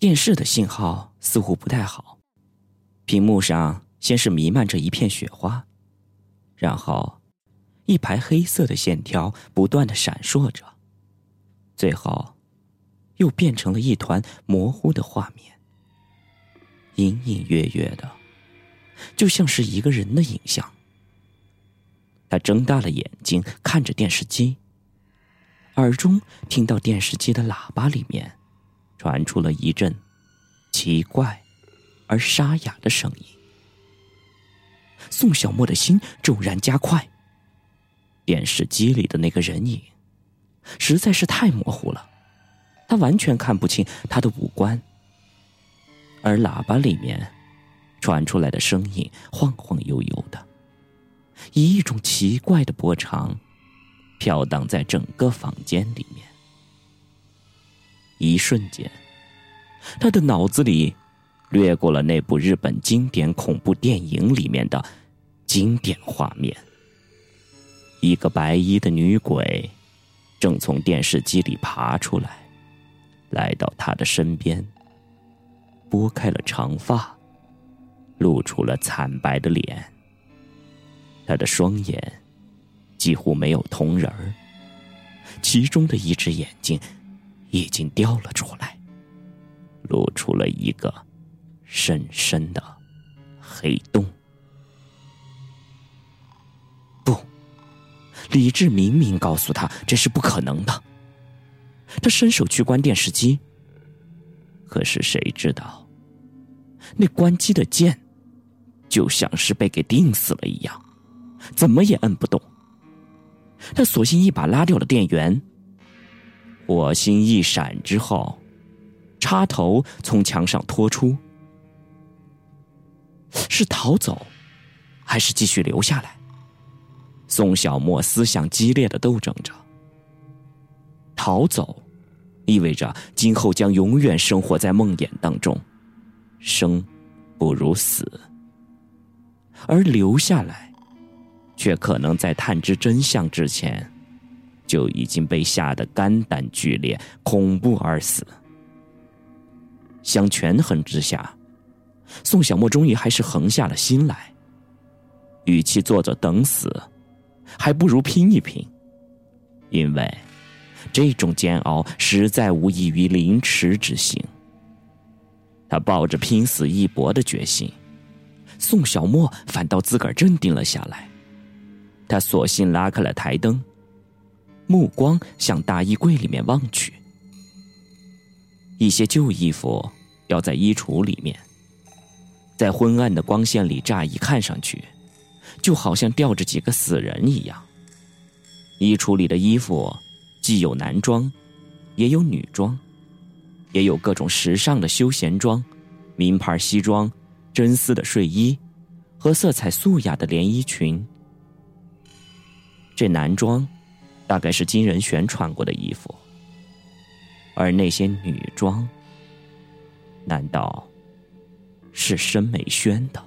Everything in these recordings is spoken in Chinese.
电视的信号似乎不太好，屏幕上先是弥漫着一片雪花，然后一排黑色的线条不断的闪烁着，最后又变成了一团模糊的画面，隐隐约约的，就像是一个人的影像。他睁大了眼睛看着电视机，耳中听到电视机的喇叭里面。传出了一阵奇怪而沙哑的声音，宋小沫的心骤然加快。电视机里的那个人影实在是太模糊了，他完全看不清他的五官。而喇叭里面传出来的声音晃晃悠悠的，以一种奇怪的波长飘荡在整个房间里面。一瞬间，他的脑子里掠过了那部日本经典恐怖电影里面的经典画面：一个白衣的女鬼正从电视机里爬出来，来到他的身边，拨开了长发，露出了惨白的脸。他的双眼几乎没有瞳仁儿，其中的一只眼睛。已经掉了出来，露出了一个深深的黑洞。不，理智明明告诉他这是不可能的。他伸手去关电视机，可是谁知道，那关机的键就像是被给钉死了一样，怎么也摁不动。他索性一把拉掉了电源。火星一闪之后，插头从墙上拖出，是逃走，还是继续留下来？宋小沫思想激烈的斗争着。逃走，意味着今后将永远生活在梦魇当中，生不如死；而留下来，却可能在探知真相之前。就已经被吓得肝胆俱裂、恐怖而死。想权衡之下，宋小沫终于还是横下了心来。与其坐着等死，还不如拼一拼。因为这种煎熬实在无异于凌迟之刑。他抱着拼死一搏的决心，宋小沫反倒自个儿镇定了下来。他索性拉开了台灯。目光向大衣柜里面望去，一些旧衣服吊在衣橱里面，在昏暗的光线里，乍一看上去，就好像吊着几个死人一样。衣橱里的衣服既有男装，也有女装，也有各种时尚的休闲装、名牌西装、真丝的睡衣和色彩素雅的连衣裙。这男装。大概是金仁玄穿过的衣服，而那些女装，难道是申美萱的？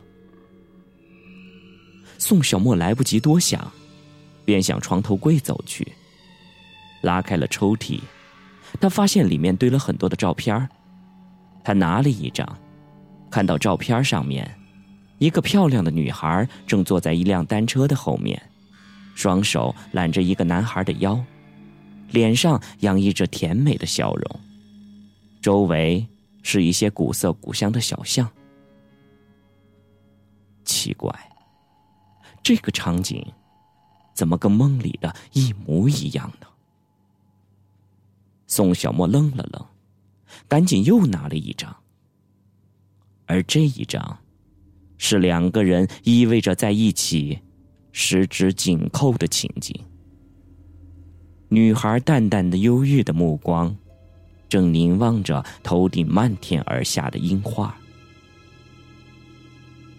宋小沫来不及多想，便向床头柜走去，拉开了抽屉，他发现里面堆了很多的照片他拿了一张，看到照片上面，一个漂亮的女孩正坐在一辆单车的后面。双手揽着一个男孩的腰，脸上洋溢着甜美的笑容，周围是一些古色古香的小巷。奇怪，这个场景怎么跟梦里的一模一样呢？宋小沫愣了愣，赶紧又拿了一张，而这一张是两个人依偎着在一起。十指紧扣的情景，女孩淡淡的忧郁的目光，正凝望着头顶漫天而下的樱花。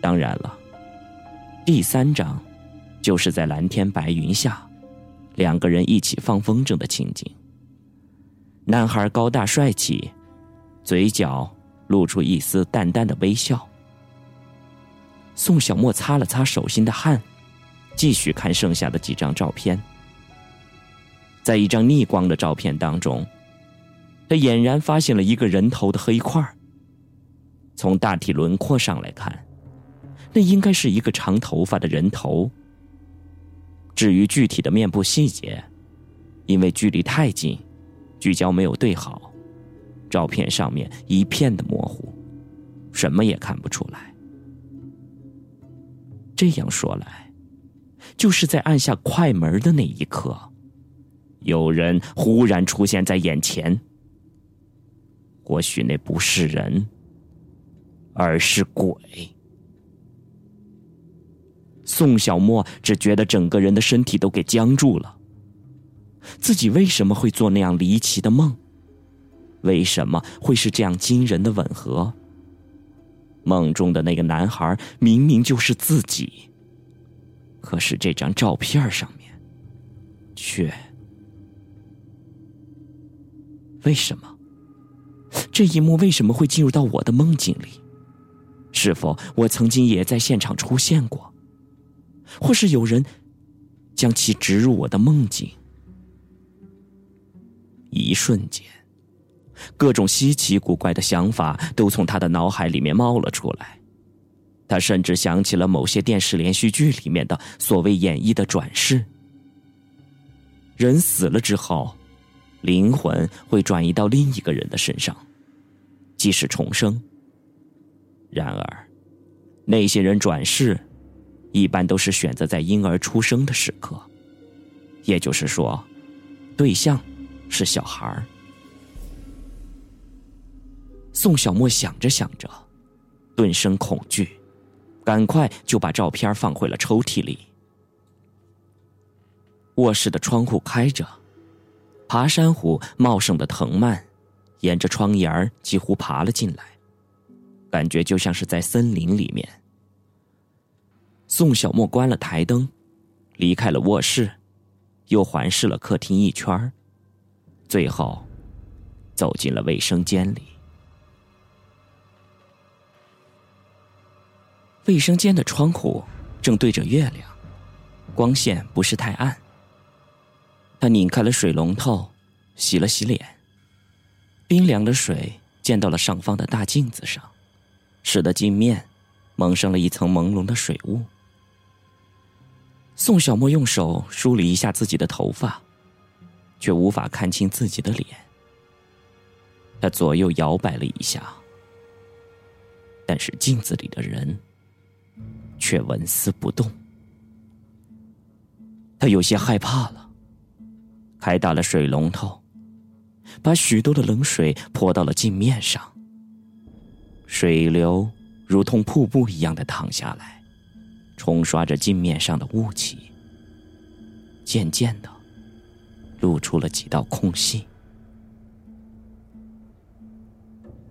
当然了，第三张，就是在蓝天白云下，两个人一起放风筝的情景。男孩高大帅气，嘴角露出一丝淡淡的微笑。宋小沫擦了擦手心的汗。继续看剩下的几张照片，在一张逆光的照片当中，他俨然发现了一个人头的黑块从大体轮廓上来看，那应该是一个长头发的人头。至于具体的面部细节，因为距离太近，聚焦没有对好，照片上面一片的模糊，什么也看不出来。这样说来，就是在按下快门的那一刻，有人忽然出现在眼前。或许那不是人，而是鬼。宋小沫只觉得整个人的身体都给僵住了。自己为什么会做那样离奇的梦？为什么会是这样惊人的吻合？梦中的那个男孩明明就是自己，可是这张照片上面，却……为什么？这一幕为什么会进入到我的梦境里？是否我曾经也在现场出现过？或是有人将其植入我的梦境？一瞬间，各种稀奇古怪的想法都从他的脑海里面冒了出来。他甚至想起了某些电视连续剧里面的所谓演绎的转世：人死了之后，灵魂会转移到另一个人的身上。即是重生。然而，那些人转世，一般都是选择在婴儿出生的时刻，也就是说，对象是小孩儿。宋小沫想着想着，顿生恐惧，赶快就把照片放回了抽屉里。卧室的窗户开着，爬山虎茂盛的藤蔓。沿着窗沿儿几乎爬了进来，感觉就像是在森林里面。宋小沫关了台灯，离开了卧室，又环视了客厅一圈最后走进了卫生间里。卫生间的窗户正对着月亮，光线不是太暗。他拧开了水龙头，洗了洗脸。冰凉的水溅到了上方的大镜子上，使得镜面蒙上了一层朦胧的水雾。宋小沫用手梳理一下自己的头发，却无法看清自己的脸。他左右摇摆了一下，但是镜子里的人却纹丝不动。他有些害怕了，开打了水龙头。把许多的冷水泼到了镜面上，水流如同瀑布一样的淌下来，冲刷着镜面上的雾气。渐渐的，露出了几道空隙。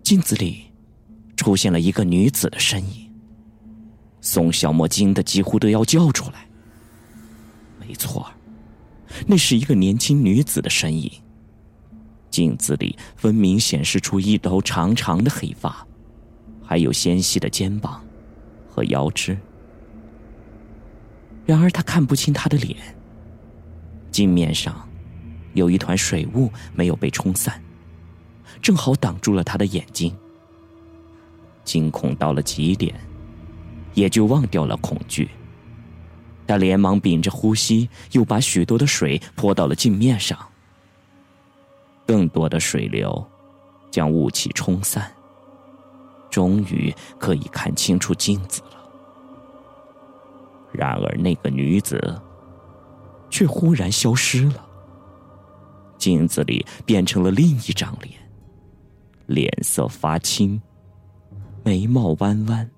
镜子里出现了一个女子的身影。宋小沫惊得几乎都要叫出来。没错，那是一个年轻女子的身影。镜子里分明显示出一头长长的黑发，还有纤细的肩膀和腰肢。然而他看不清她的脸。镜面上有一团水雾没有被冲散，正好挡住了他的眼睛。惊恐到了极点，也就忘掉了恐惧。他连忙屏着呼吸，又把许多的水泼到了镜面上。更多的水流将雾气冲散，终于可以看清楚镜子了。然而，那个女子却忽然消失了。镜子里变成了另一张脸，脸色发青，眉毛弯弯，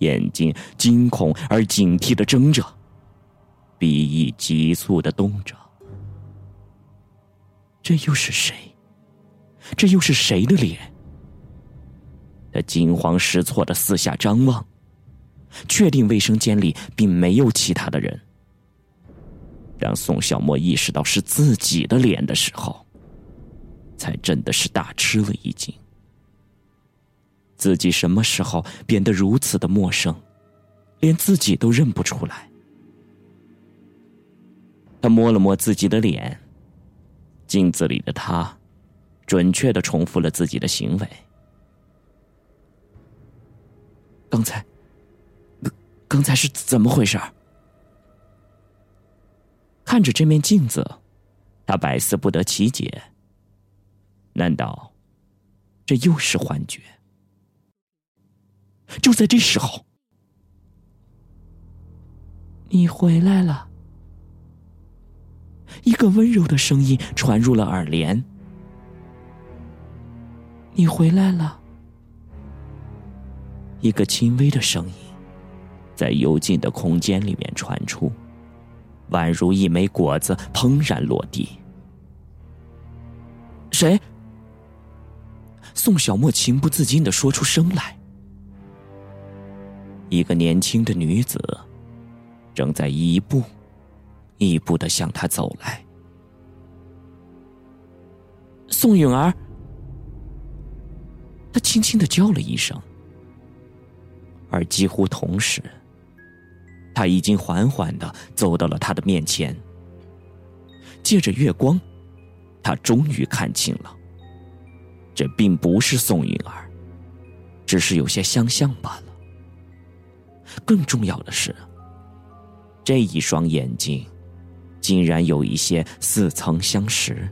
眼睛惊恐而警惕的睁着，鼻翼急促的动着。这又是谁？这又是谁的脸？他惊慌失措的四下张望，确定卫生间里并没有其他的人。当宋小沫意识到是自己的脸的时候，才真的是大吃了一惊。自己什么时候变得如此的陌生，连自己都认不出来？他摸了摸自己的脸。镜子里的他，准确的重复了自己的行为。刚才，刚才是怎么回事？看着这面镜子，他百思不得其解。难道这又是幻觉？就在这时候，你回来了。一个温柔的声音传入了耳帘：“你回来了。”一个轻微的声音在幽静的空间里面传出，宛如一枚果子砰然落地。谁？宋小沫情不自禁的说出声来。一个年轻的女子正在一步。一步的向他走来，宋允儿，他轻轻的叫了一声，而几乎同时，他已经缓缓的走到了他的面前。借着月光，他终于看清了，这并不是宋允儿，只是有些相像罢了。更重要的是，这一双眼睛。竟然有一些似曾相识。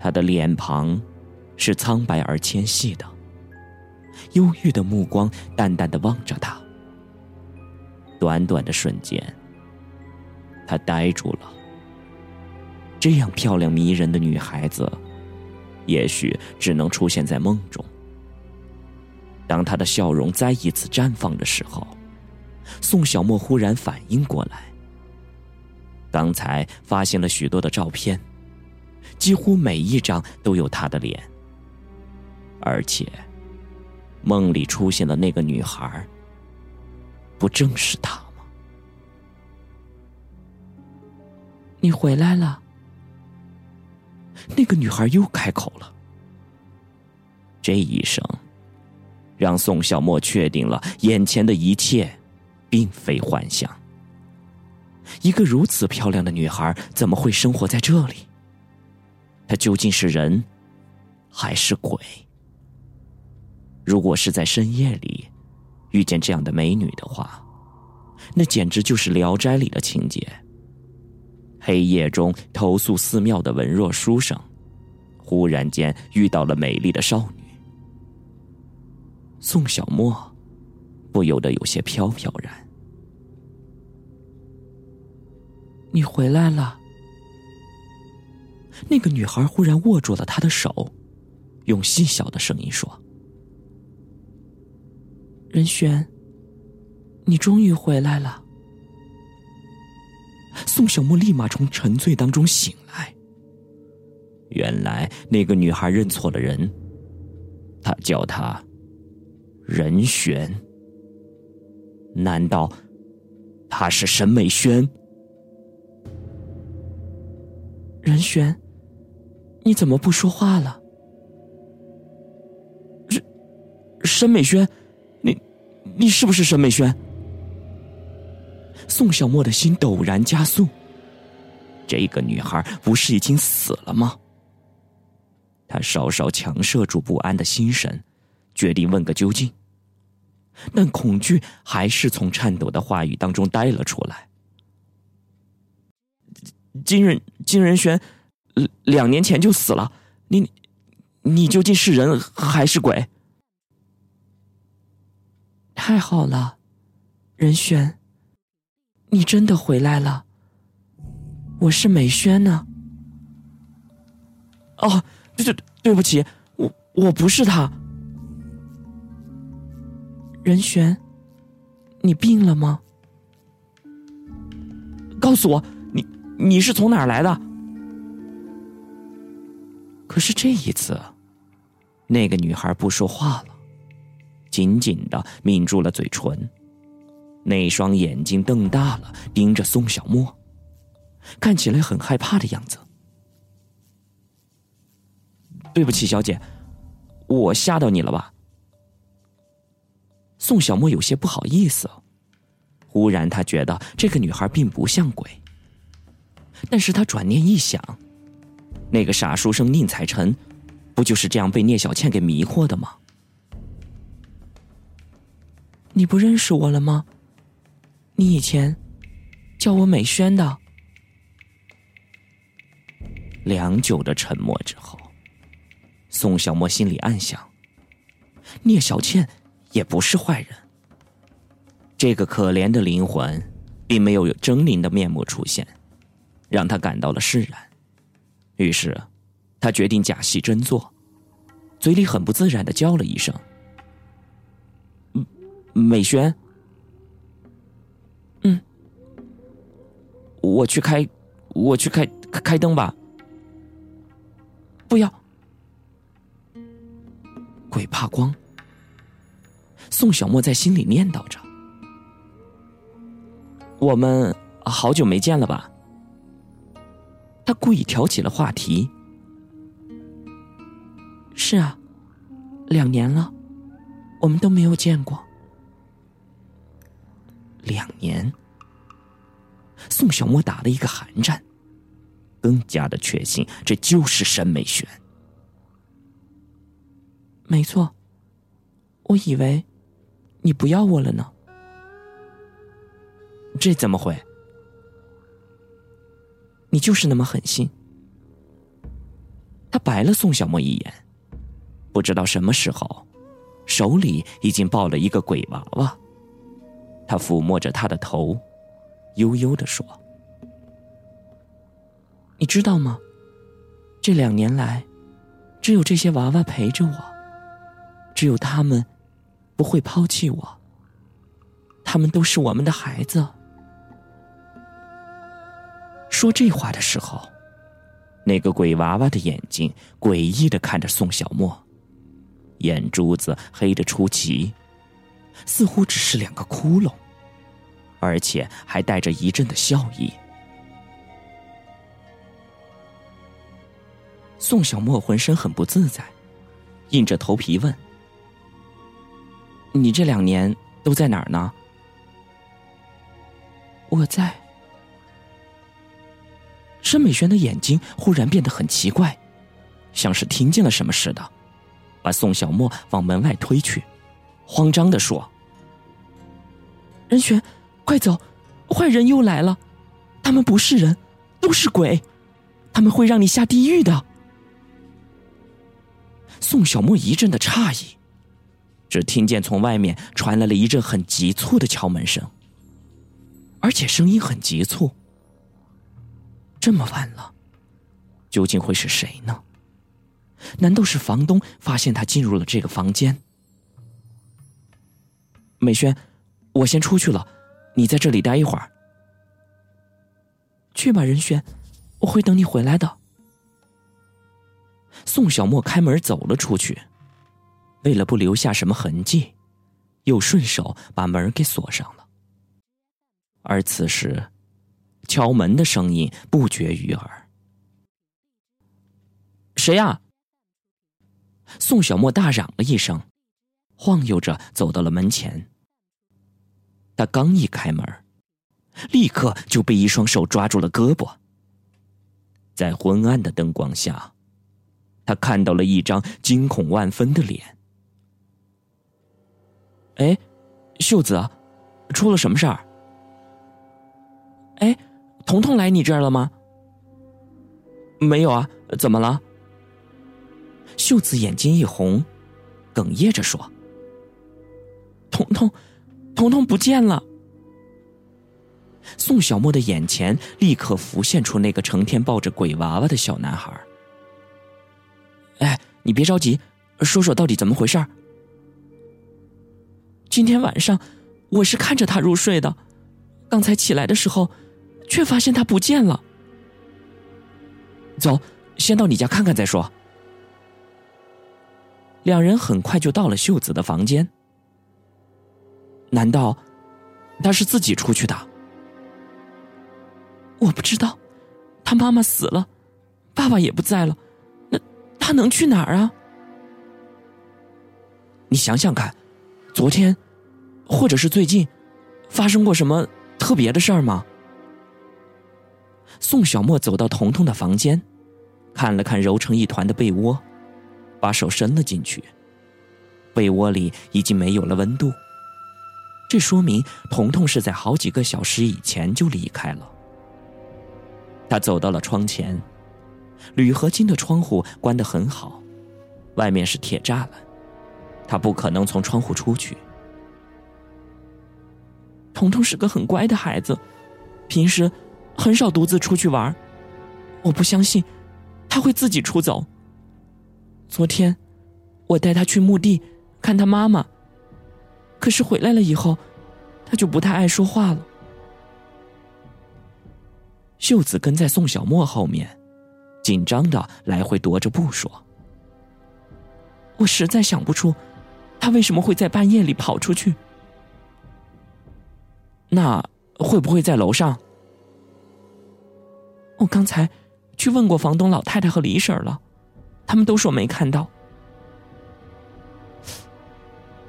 他的脸庞是苍白而纤细的，忧郁的目光淡淡的望着他。短短的瞬间，他呆住了。这样漂亮迷人的女孩子，也许只能出现在梦中。当他的笑容再一次绽放的时候，宋小沫忽然反应过来。刚才发现了许多的照片，几乎每一张都有他的脸，而且梦里出现的那个女孩，不正是他吗？你回来了。那个女孩又开口了。这一声，让宋小沫确定了眼前的一切，并非幻想。一个如此漂亮的女孩怎么会生活在这里？她究竟是人，还是鬼？如果是在深夜里遇见这样的美女的话，那简直就是《聊斋》里的情节。黑夜中投宿寺庙的文弱书生，忽然间遇到了美丽的少女。宋小沫不由得有些飘飘然。你回来了。那个女孩忽然握住了他的手，用细小的声音说：“任轩，你终于回来了。”宋小沫立马从沉醉当中醒来。原来那个女孩认错了人，她叫他任璇。难道他是沈美轩？任璇，你怎么不说话了？沈沈美轩，你你是不是沈美轩？宋小沫的心陡然加速。这个女孩不是已经死了吗？他稍稍强摄住不安的心神，决定问个究竟。但恐惧还是从颤抖的话语当中带了出来。金仁金仁轩，两年前就死了。你，你究竟是人还是鬼？太好了，任轩，你真的回来了。我是美轩呢。哦，对对对不起，我我不是他。任轩，你病了吗？告诉我。你是从哪儿来的？可是这一次，那个女孩不说话了，紧紧的抿住了嘴唇，那双眼睛瞪大了，盯着宋小沫，看起来很害怕的样子。对不起，小姐，我吓到你了吧？宋小沫有些不好意思，忽然他觉得这个女孩并不像鬼。但是他转念一想，那个傻书生宁采臣，不就是这样被聂小倩给迷惑的吗？你不认识我了吗？你以前叫我美萱的。良久的沉默之后，宋小沫心里暗想：聂小倩也不是坏人。这个可怜的灵魂，并没有有狰狞的面目出现，让他感到了释然。于是，他决定假戏真做，嘴里很不自然的叫了一声：“美萱。”“嗯，我去开，我去开开灯吧。”“不要。”鬼怕光。宋小沫在心里念叨着。我们好久没见了吧？他故意挑起了话题。是啊，两年了，我们都没有见过。两年，宋小沫打了一个寒战，更加的确信这就是沈美璇。没错，我以为你不要我了呢。这怎么会？你就是那么狠心。他白了宋小沫一眼，不知道什么时候，手里已经抱了一个鬼娃娃。他抚摸着他的头，悠悠的说：“你知道吗？这两年来，只有这些娃娃陪着我，只有他们不会抛弃我。他们都是我们的孩子。”说这话的时候，那个鬼娃娃的眼睛诡异的看着宋小沫，眼珠子黑的出奇，似乎只是两个窟窿，而且还带着一阵的笑意。宋小沫浑身很不自在，硬着头皮问：“你这两年都在哪儿呢？”我在。申美璇的眼睛忽然变得很奇怪，像是听见了什么似的，把宋小沫往门外推去，慌张的说：“任璇，快走，坏人又来了，他们不是人，都是鬼，他们会让你下地狱的。”宋小沫一阵的诧异，只听见从外面传来了一阵很急促的敲门声，而且声音很急促。这么晚了，究竟会是谁呢？难道是房东发现他进入了这个房间？美萱，我先出去了，你在这里待一会儿。去吧，任轩，我会等你回来的。宋小沫开门走了出去，为了不留下什么痕迹，又顺手把门给锁上了。而此时。敲门的声音不绝于耳。谁呀？宋小沫大嚷了一声，晃悠着走到了门前。他刚一开门，立刻就被一双手抓住了胳膊。在昏暗的灯光下，他看到了一张惊恐万分的脸。哎，秀子，出了什么事儿？哎。彤彤来你这儿了吗？没有啊，怎么了？秀子眼睛一红，哽咽着说：“彤彤，彤彤不见了。”宋小沫的眼前立刻浮现出那个成天抱着鬼娃娃的小男孩。哎，你别着急，说说到底怎么回事儿？今天晚上我是看着他入睡的，刚才起来的时候。却发现他不见了。走，先到你家看看再说。两人很快就到了秀子的房间。难道他是自己出去的？我不知道，他妈妈死了，爸爸也不在了，那他能去哪儿啊？你想想看，昨天，或者是最近，发生过什么特别的事儿吗？宋小沫走到彤彤的房间，看了看揉成一团的被窝，把手伸了进去。被窝里已经没有了温度，这说明彤彤是在好几个小时以前就离开了。他走到了窗前，铝合金的窗户关得很好，外面是铁栅栏，他不可能从窗户出去。彤彤是个很乖的孩子，平时很少独自出去玩，我不相信他会自己出走。昨天我带他去墓地看他妈妈，可是回来了以后，他就不太爱说话了。秀子跟在宋小沫后面，紧张的来回踱着步说：“我实在想不出，他为什么会在半夜里跑出去。那会不会在楼上？我刚才去问过房东老太太和李婶了，他们都说没看到。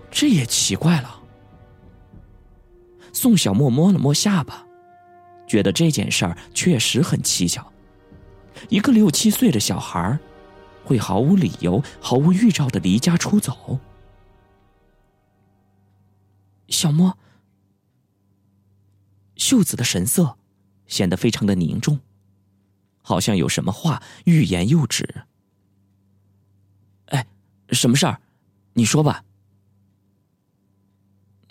这也奇怪了。”宋小沫摸了摸下巴。觉得这件事儿确实很蹊跷，一个六七岁的小孩会毫无理由、毫无预兆的离家出走。小莫，秀子的神色显得非常的凝重，好像有什么话欲言又止。哎，什么事儿？你说吧。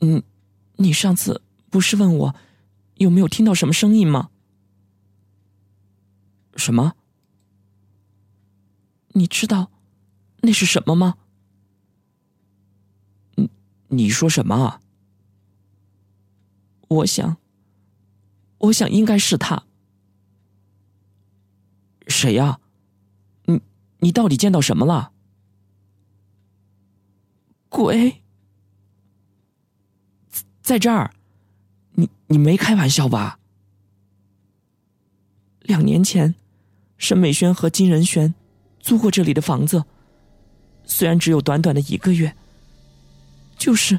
嗯，你上次不是问我？有没有听到什么声音吗？什么？你知道那是什么吗？你你说什么？我想，我想应该是他。谁呀？你你到底见到什么了？鬼，在这儿。你你没开玩笑吧？两年前，沈美轩和金仁轩租过这里的房子，虽然只有短短的一个月，就是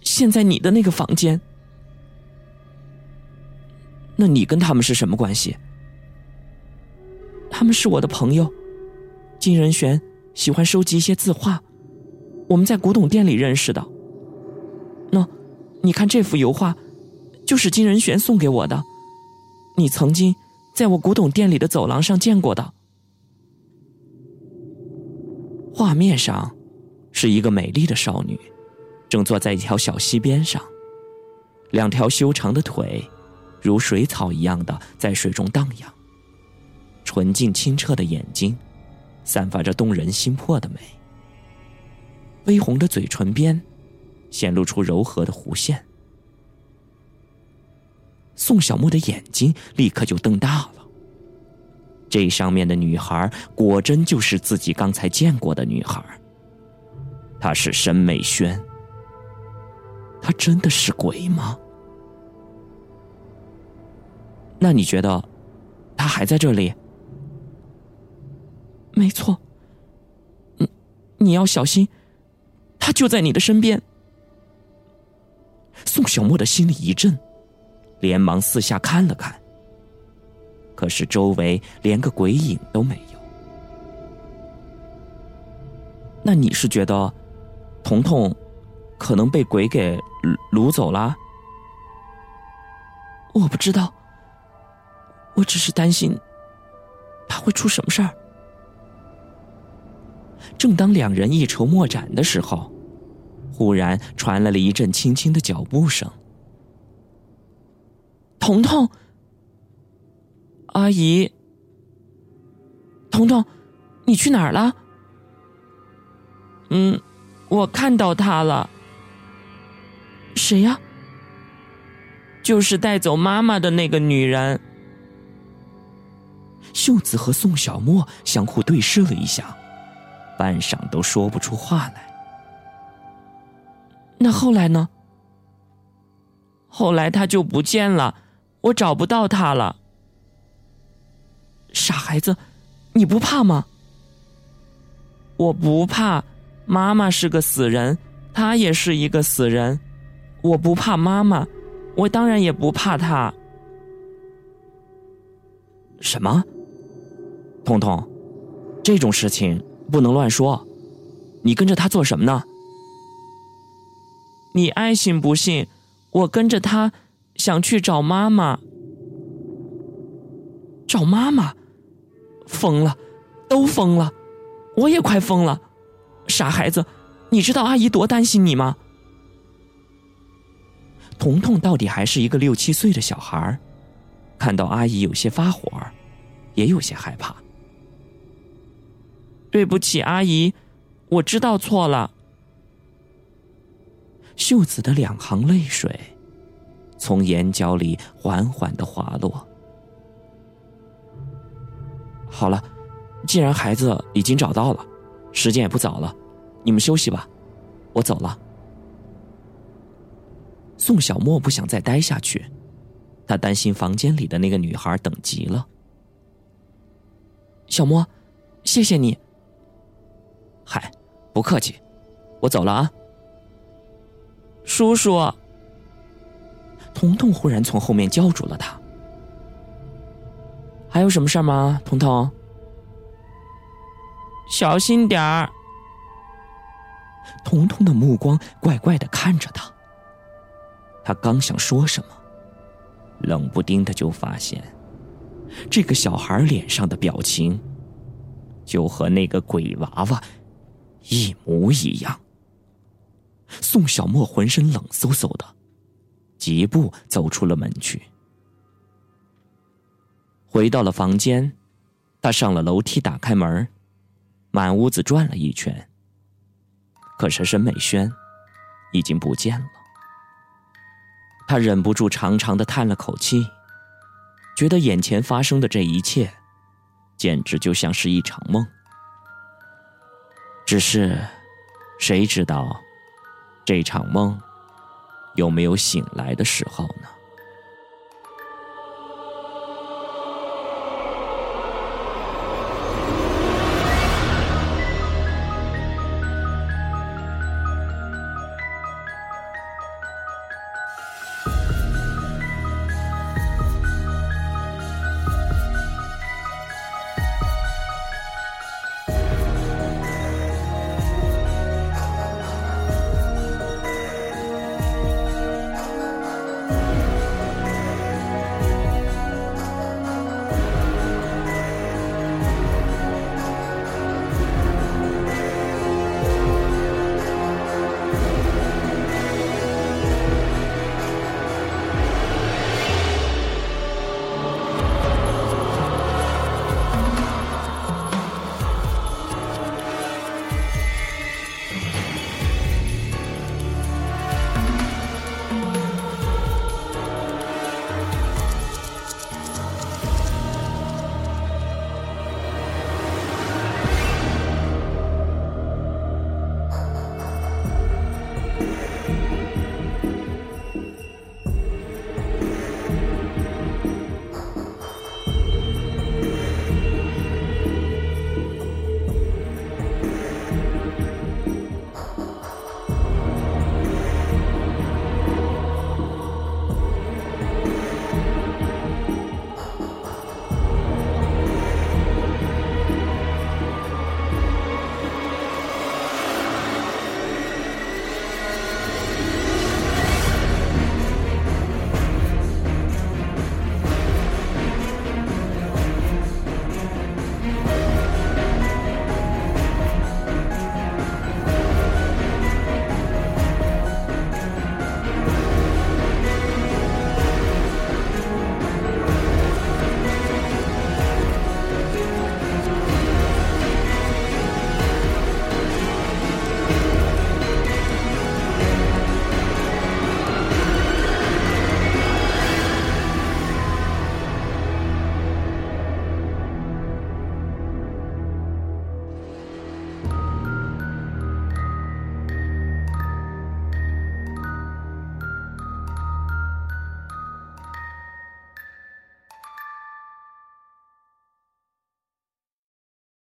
现在你的那个房间。那你跟他们是什么关系？他们是我的朋友。金仁玄喜欢收集一些字画，我们在古董店里认识的。那，你看这幅油画。就是金仁玄送给我的，你曾经在我古董店里的走廊上见过的。画面上是一个美丽的少女，正坐在一条小溪边上，两条修长的腿如水草一样的在水中荡漾，纯净清澈的眼睛散发着动人心魄的美，微红的嘴唇边显露出柔和的弧线。宋小沫的眼睛立刻就瞪大了。这上面的女孩果真就是自己刚才见过的女孩。她是沈美萱。她真的是鬼吗？那你觉得，他还在这里？没错。你你要小心，他就在你的身边。宋小沫的心里一震。连忙四下看了看，可是周围连个鬼影都没有。那你是觉得，彤彤可能被鬼给掳走了？我不知道，我只是担心他会出什么事儿。正当两人一筹莫展的时候，忽然传来了一阵轻轻的脚步声。彤彤，阿姨，彤彤，你去哪儿了？嗯，我看到他了。谁呀？就是带走妈妈的那个女人。秀子和宋小沫相互对视了一下，半晌都说不出话来。那后来呢？后来他就不见了。我找不到他了，傻孩子，你不怕吗？我不怕，妈妈是个死人，他也是一个死人，我不怕妈妈，我当然也不怕他。什么？彤彤，这种事情不能乱说，你跟着他做什么呢？你爱信不信？我跟着他想去找妈妈。找妈妈？疯了，都疯了，我也快疯了。傻孩子，你知道阿姨多担心你吗？彤彤到底还是一个六七岁的小孩看到阿姨有些发火，也有些害怕。对不起，阿姨，我知道错了。秀子的两行泪水从眼角里缓缓的滑落。好了，既然孩子已经找到了，时间也不早了，你们休息吧，我走了。宋小沫不想再待下去，他担心房间里的那个女孩等急了。小沫，谢谢你。不客气，我走了啊。叔叔，彤彤忽然从后面叫住了他。还有什么事吗，彤彤？小心点儿。彤彤的目光怪怪的看着他。他刚想说什么，冷不丁的就发现，这个小孩脸上的表情，就和那个鬼娃娃一模一样。宋小沫浑身冷飕飕的，疾步走出了门去。回到了房间，他上了楼梯，打开门，满屋子转了一圈。可是沈美轩已经不见了。他忍不住长长的叹了口气，觉得眼前发生的这一切，简直就像是一场梦。只是，谁知道，这场梦有没有醒来的时候呢？